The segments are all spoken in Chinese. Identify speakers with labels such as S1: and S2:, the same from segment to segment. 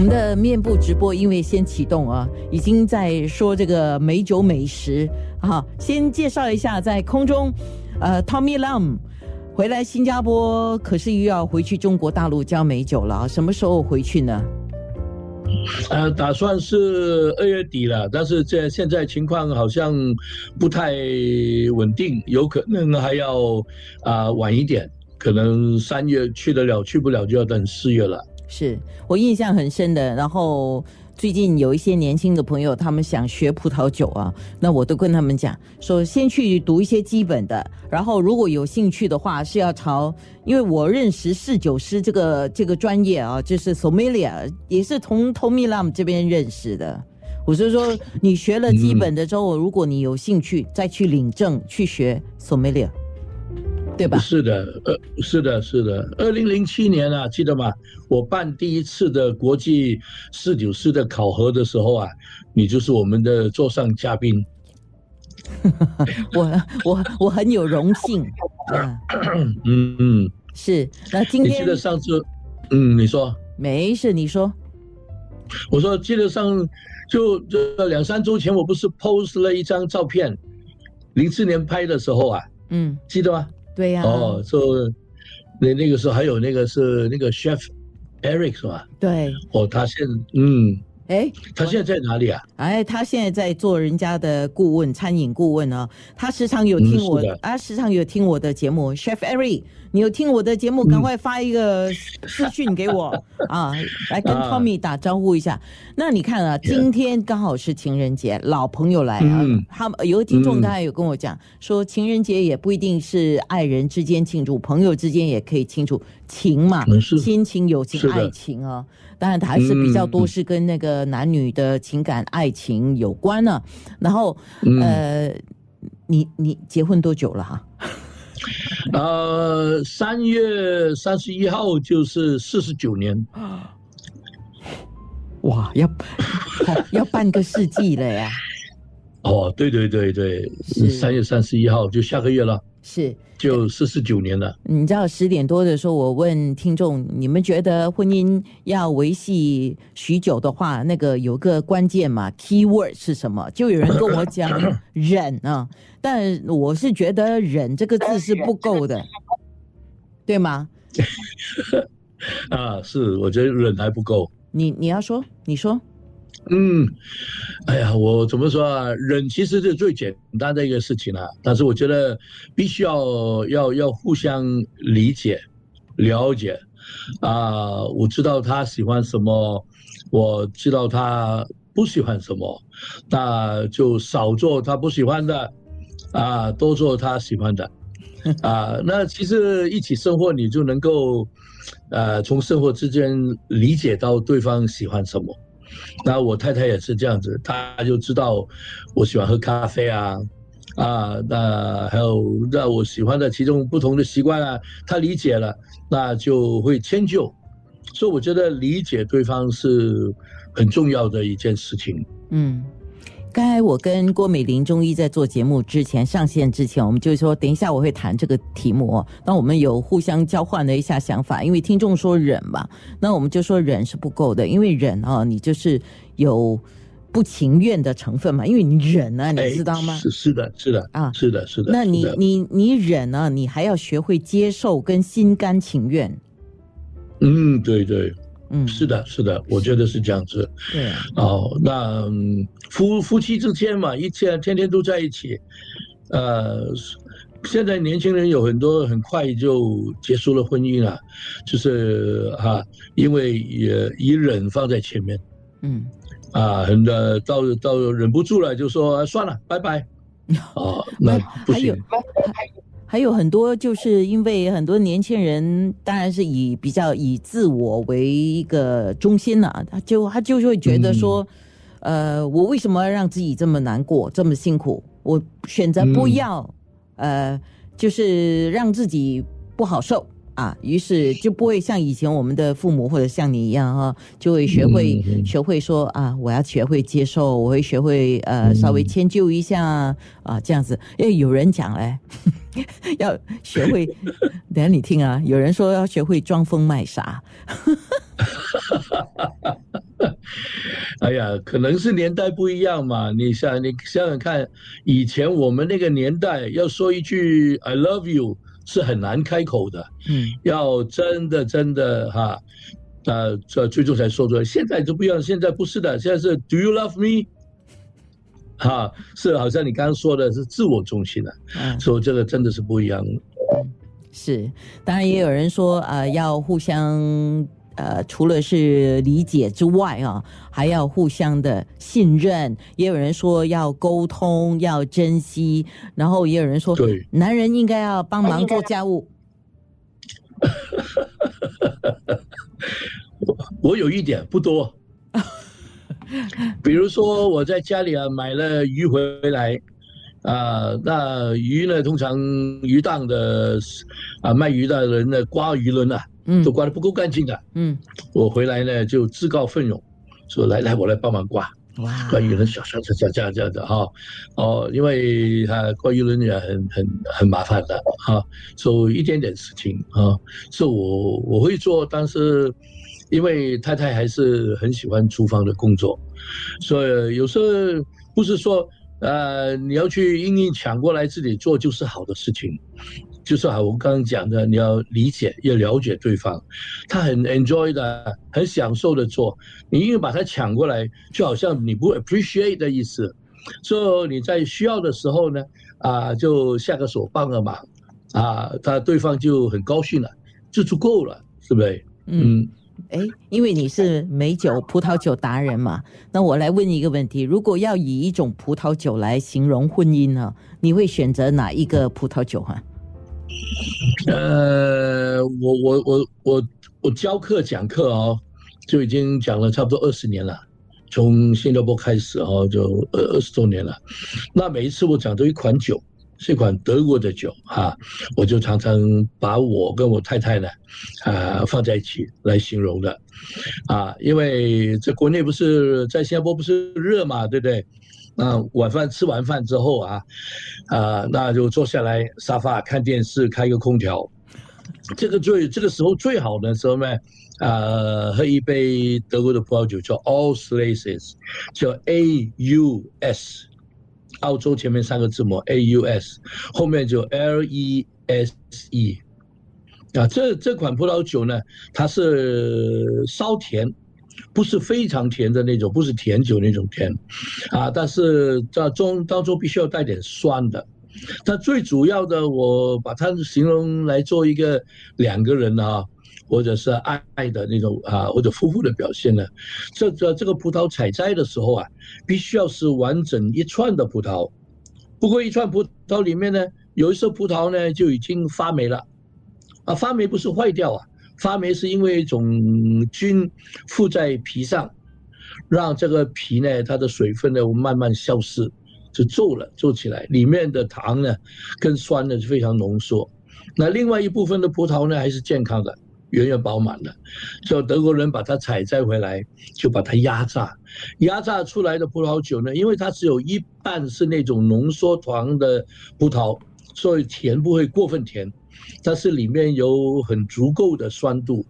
S1: 我们的面部直播因为先启动啊，已经在说这个美酒美食啊。先介绍一下，在空中，呃，Tommy Lam 回来新加坡，可是又要回去中国大陆教美酒了，什么时候回去呢？
S2: 呃，打算是二月底了，但是这现在情况好像不太稳定，有可能还要啊晚一点，可能三月去得了，去不了就要等四月了。
S1: 是我印象很深的，然后。最近有一些年轻的朋友，他们想学葡萄酒啊，那我都跟他们讲说，先去读一些基本的，然后如果有兴趣的话，是要朝，因为我认识侍酒师这个这个专业啊，就是 sommelier，也是从 Tommy Lam 这边认识的。我是说，你学了基本的之后，如果你有兴趣，再去领证去学 sommelier。对吧？
S2: 是的，呃，是的，是的。二零零七年啊，记得吗？我办第一次的国际四九师的考核的时候啊，你就是我们的座上嘉宾。
S1: 我我我很有荣幸。
S2: 嗯嗯，
S1: 是。那今天
S2: 你记得上次？嗯，你说。
S1: 没事，你说。
S2: 我说记得上就这两三周前，我不是 post 了一张照片，零四年拍的时候啊，嗯，记得吗？
S1: 对呀，
S2: 哦，就那那个时候还有那个是那个 chef Eric 是吧？
S1: 对，
S2: 哦，他现嗯。
S1: 哎，
S2: 他现在在哪里啊？
S1: 哎，他现在在做人家的顾问，餐饮顾问啊。他时常有听我啊，时常有听我的节目。Chef Eric，你有听我的节目，赶快发一个私讯给我 啊，来跟 Tommy 打招呼一下。那你看啊，今天刚好是情人节，老朋友来啊。他们有个听众刚才有跟我讲说，情人节也不一定是爱人之间庆祝，朋友之间也可以庆祝情嘛，亲情、友情、爱情啊。当然，还是比较多是跟那个男女的情感、爱情有关呢。然后，呃，你你结婚多久了哈？
S2: 呃，三月三十一号就是四十九年。
S1: 哇，要要半个世纪了呀！
S2: 哦，对对对对，三月三十一号就下个月了。
S1: 是。
S2: 就四十九年了。
S1: 你知道十点多的时候，我问听众，你们觉得婚姻要维系许久的话，那个有个关键嘛，key word 是什么？就有人跟我讲 忍啊，但我是觉得忍这个字是不够的，对吗？
S2: 啊，是，我觉得忍还不够。
S1: 你你要说，你说。
S2: 嗯，哎呀，我怎么说啊？忍其实是最简单的一个事情了，但是我觉得必须要要要互相理解、了解啊。我知道他喜欢什么，我知道他不喜欢什么，那就少做他不喜欢的啊，多做他喜欢的啊。那其实一起生活，你就能够呃，从生活之间理解到对方喜欢什么。那我太太也是这样子，她就知道我喜欢喝咖啡啊，啊，那还有那我喜欢的其中不同的习惯啊，她理解了，那就会迁就。所以我觉得理解对方是很重要的一件事情。嗯。
S1: 刚才我跟郭美玲中医在做节目之前上线之前，我们就说等一下我会谈这个题目哦。那我们有互相交换了一下想法，因为听众说忍嘛，那我们就说忍是不够的，因为忍啊，你就是有不情愿的成分嘛，因为你忍啊，你知道吗？
S2: 是是的，是的啊，是的，是的。
S1: 那你你你忍呢，你还要学会接受跟心甘情愿。
S2: 嗯，对对。嗯，是的，是的，我觉得是这样子。
S1: 对，
S2: 哦，那夫夫妻之间嘛，一天天天都在一起，呃，现在年轻人有很多很快就结束了婚姻啊，就是啊，因为也以忍放在前面，嗯，啊，很多到到忍不住了，就说算了，拜拜。哦，那不行。
S1: 还有很多，就是因为很多年轻人，当然是以比较以自我为一个中心了，他就他就会觉得说，呃，我为什么要让自己这么难过，这么辛苦？我选择不要，呃，就是让自己不好受。啊，于是就不会像以前我们的父母或者像你一样哈，就会学会学会说啊，我要学会接受，我会学会呃稍微迁就一下啊，这样子。因为有人讲嘞，要学会，等下你听啊，有人说要学会装疯卖傻。
S2: 哎呀，可能是年代不一样嘛。你想，你想想看，以前我们那个年代要说一句 “I love you” 是很难开口的，嗯，要真的真的哈，呃，这最终才说出来。现在就不一样，现在不是的，现在是 “Do you love me？” 哈，是好像你刚刚说的是自我中心的，所以这个真的是不一样。
S1: 是，当然也有人说，呃，要互相。呃，除了是理解之外啊，还要互相的信任。也有人说要沟通，要珍惜。然后也有人说，
S2: 对，
S1: 男人应该要帮忙 做家务。
S2: 我 我有一点不多，比如说我在家里啊买了鱼回来，啊，那鱼呢，通常鱼档的啊卖鱼的人呢刮鱼轮啊。嗯，都刮得不够干净的。嗯，我回来呢就自告奋勇，说来来我来帮忙刮。哇，刮鱼轮小小小这样这样的哈。哦，因为他刮鱼轮也很很很麻烦的哈，做一点点事情啊，是我我会做，但是因为太太还是很喜欢厨房的工作，所以有时候不是说呃你要去硬硬抢过来自己做就是好的事情。就是啊，我刚刚讲的，你要理解，要了解对方，他很 enjoy 的，很享受的做，你因为把他抢过来，就好像你不 appreciate 的意思，所以你在需要的时候呢，啊，就下个手帮个忙，啊，他对方就很高兴了，就足够了，是不是？
S1: 嗯，哎，因为你是美酒、葡萄酒达人嘛，那我来问一个问题：如果要以一种葡萄酒来形容婚姻呢，你会选择哪一个葡萄酒哈？
S2: 呃，我我我我我教课讲课哦，就已经讲了差不多二十年了，从新加坡开始哦，就二二十多年了。那每一次我讲都一款酒，是一款德国的酒哈，我就常常把我跟我太太呢，啊放在一起来形容的，啊，因为在国内不是在新加坡不是热嘛，对不对？那晚饭吃完饭之后啊，啊，那就坐下来沙发看电视，开个空调。这个最这个时候最好的时候呢，啊，喝一杯德国的葡萄酒，叫 Aus，叫 A U S，澳洲前面三个字母 A U S，后面就 L E S E。啊，这这款葡萄酒呢，它是稍甜。不是非常甜的那种，不是甜酒那种甜，啊，但是在中当中必须要带点酸的。它最主要的，我把它形容来做一个两个人啊，或者是爱爱的那种啊，或者夫妇的表现呢。这这这个葡萄采摘的时候啊，必须要是完整一串的葡萄。不过一串葡萄里面呢，有一些葡萄呢就已经发霉了，啊，发霉不是坏掉啊。发霉是因为一种菌附在皮上，让这个皮呢，它的水分呢慢慢消失，就皱了，皱起来，里面的糖呢跟酸呢是非常浓缩。那另外一部分的葡萄呢还是健康的，圆圆饱满的。叫德国人把它采摘回来，就把它压榨，压榨出来的葡萄酒呢，因为它只有一半是那种浓缩糖的葡萄，所以甜不会过分甜。但是里面有很足够的酸度，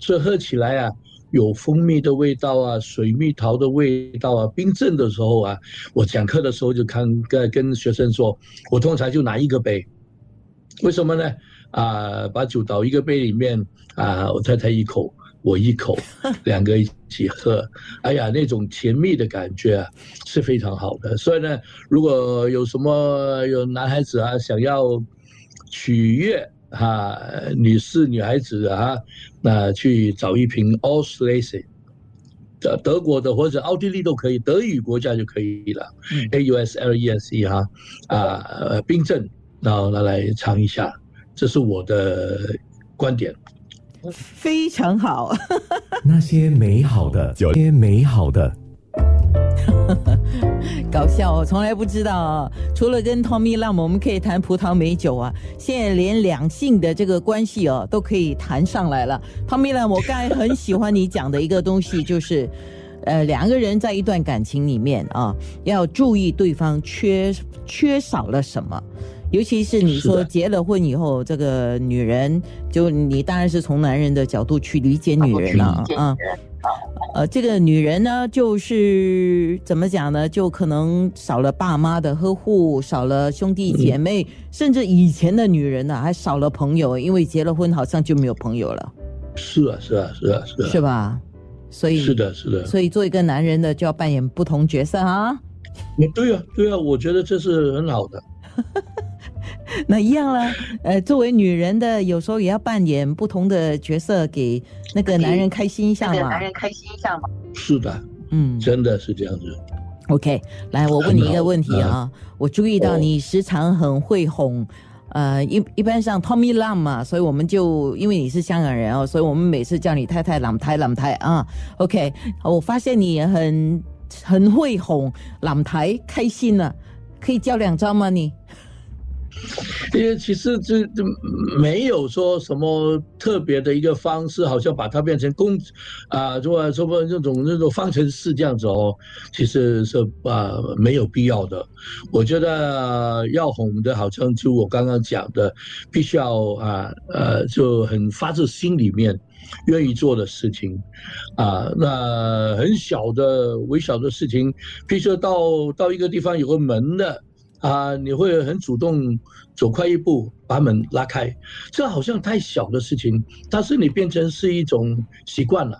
S2: 所以喝起来啊，有蜂蜜的味道啊，水蜜桃的味道啊。冰镇的时候啊，我讲课的时候就看跟跟学生说，我通常就拿一个杯，为什么呢？啊，把酒倒一个杯里面啊，我太太一口，我一口，两个一起喝，哎呀，那种甜蜜的感觉啊，是非常好的。所以呢，如果有什么有男孩子啊想要。取悦哈女士、女孩子啊，那去找一瓶 Auslese，德德国的或者奥地利都可以，德语国家就可以了。A U S L E S E 哈啊，冰镇，然后拿来尝一下，这是我的观点。
S1: 非常好，
S3: 那些美好的，那些美好的。
S1: 搞笑，我从来不知道啊。除了跟 Tommy Lam，我们可以谈葡萄美酒啊。现在连两性的这个关系哦，都可以谈上来了。Tommy Lam，我刚才很喜欢你讲的一个东西，就是，呃，两个人在一段感情里面啊，要注意对方缺缺少了什么。尤其是你说结了婚以后，这个女人，就你当然是从男人的角度去理解女人了啊。呃，这个女人呢，就是怎么讲呢？就可能少了爸妈的呵护，少了兄弟姐妹，甚至以前的女人呢，还少了朋友，因为结了婚好像就没有朋友了。
S2: 是啊，是啊，是啊，是啊，
S1: 是吧？所以
S2: 是的，是的。
S1: 所以做一个男人的就要扮演不同角色啊。
S2: 对啊，对啊，我觉得这是很好的。
S1: 那一样了，呃，作为女人的，有时候也要扮演不同的角色，给那个男人开心一下嘛。
S4: 男人开心一下嘛。
S2: 是的，嗯，真的是这样子。
S1: OK，来，我问你一个问题啊，我注意到你时常很会哄，呃，一一般上 Tommy Lam 嘛，所以我们就因为你是香港人哦，所以我们每次叫你太太、朗太、朗太啊。OK，我发现你很很会哄朗台开心了，可以教两招吗？你？
S2: 因为其实这这没有说什么特别的一个方式，好像把它变成公啊，说什么那种那种方程式这样子哦，其实是啊没有必要的。我觉得要哄的，好像就我刚刚讲的，必须要啊呃就很发自心里面愿意做的事情啊。那很小的微小的事情，比如说到到一个地方有个门的。啊，你会很主动走快一步，把门拉开，这好像太小的事情，但是你变成是一种习惯了，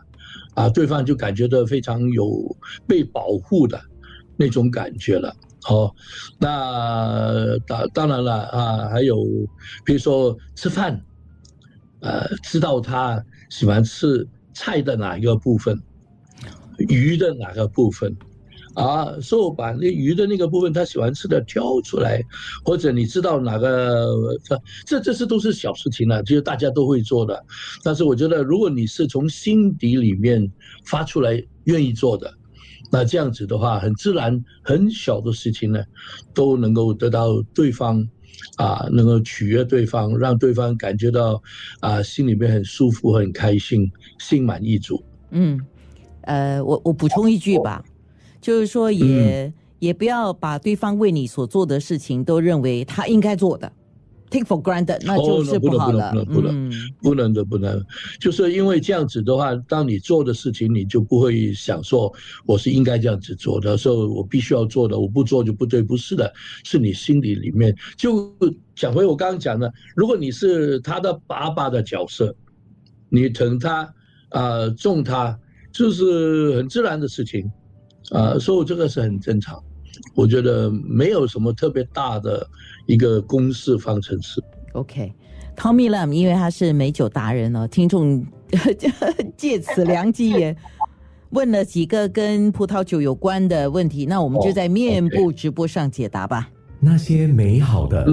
S2: 啊，对方就感觉到非常有被保护的那种感觉了。哦，那当当然了啊，还有比如说吃饭，呃，知道他喜欢吃菜的哪一个部分，鱼的哪个部分。啊，说把那鱼的那个部分他喜欢吃的挑出来，或者你知道哪个这这这是都是小事情了，其实大家都会做的。但是我觉得，如果你是从心底里面发出来愿意做的，那这样子的话，很自然，很小的事情呢，都能够得到对方啊，能够取悦对方，让对方感觉到啊，心里面很舒服、很开心、心满意足。
S1: 嗯，呃，我我补充一句吧。就是说，也也不要把对方为你所做的事情都认为他应该做的，take for granted，那就是不好了。
S2: 不能，不能，不能的，不能。就是因为这样子的话，当你做的事情，你就不会想说我是应该这样子做的，时候我必须要做的，我不做就不对，不是的，是你心里里面。就讲回我刚刚讲的，如果你是他的爸爸的角色，你疼他啊，重他，就是很自然的事情。啊，所以这个是很正常，我觉得没有什么特别大的一个公式方程式。
S1: OK，Tommy Lam，因为他是美酒达人哦，听众 借此良机也问了几个跟葡萄酒有关的问题，那我们就在面部直播上解答吧。
S3: 那些美好的。